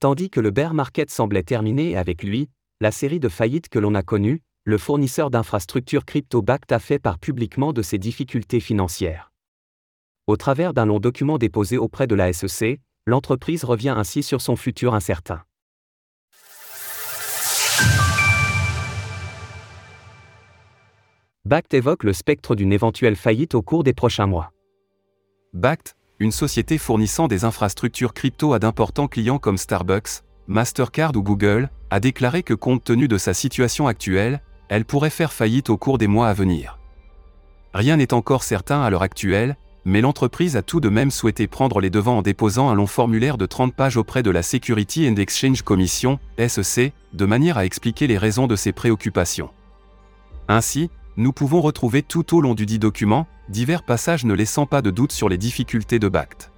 Tandis que le bear market semblait terminé avec lui, la série de faillites que l'on a connues, le fournisseur d'infrastructures crypto Bact a fait part publiquement de ses difficultés financières. Au travers d'un long document déposé auprès de la SEC, l'entreprise revient ainsi sur son futur incertain. Bact évoque le spectre d'une éventuelle faillite au cours des prochains mois. Bact, une société fournissant des infrastructures crypto à d'importants clients comme Starbucks, Mastercard ou Google, a déclaré que compte tenu de sa situation actuelle, elle pourrait faire faillite au cours des mois à venir. Rien n'est encore certain à l'heure actuelle, mais l'entreprise a tout de même souhaité prendre les devants en déposant un long formulaire de 30 pages auprès de la Security and Exchange Commission, SEC, de manière à expliquer les raisons de ses préoccupations. Ainsi, nous pouvons retrouver tout au long du dit document, divers passages ne laissant pas de doute sur les difficultés de BACT.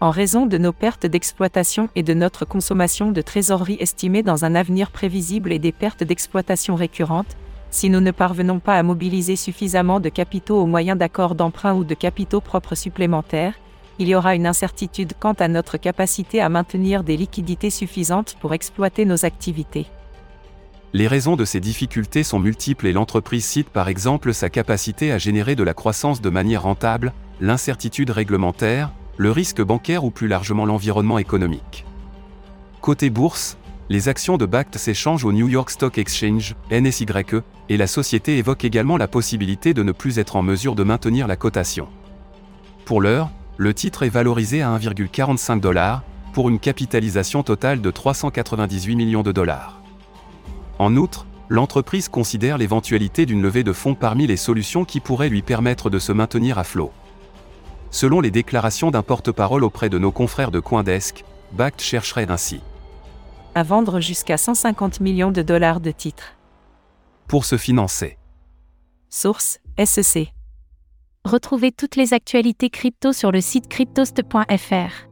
En raison de nos pertes d'exploitation et de notre consommation de trésorerie estimée dans un avenir prévisible et des pertes d'exploitation récurrentes, si nous ne parvenons pas à mobiliser suffisamment de capitaux au moyen d'accords d'emprunt ou de capitaux propres supplémentaires, il y aura une incertitude quant à notre capacité à maintenir des liquidités suffisantes pour exploiter nos activités. Les raisons de ces difficultés sont multiples et l'entreprise cite par exemple sa capacité à générer de la croissance de manière rentable, l'incertitude réglementaire, le risque bancaire ou plus largement l'environnement économique. Côté bourse, les actions de BACT s'échangent au New York Stock Exchange, NSYE, et la société évoque également la possibilité de ne plus être en mesure de maintenir la cotation. Pour l'heure, le titre est valorisé à 1,45 dollars, pour une capitalisation totale de 398 millions de dollars. En outre, l'entreprise considère l'éventualité d'une levée de fonds parmi les solutions qui pourraient lui permettre de se maintenir à flot. Selon les déclarations d'un porte-parole auprès de nos confrères de Coindesk, Bact chercherait ainsi à vendre jusqu'à 150 millions de dollars de titres. Pour se financer. Source SEC. Retrouvez toutes les actualités crypto sur le site cryptost.fr.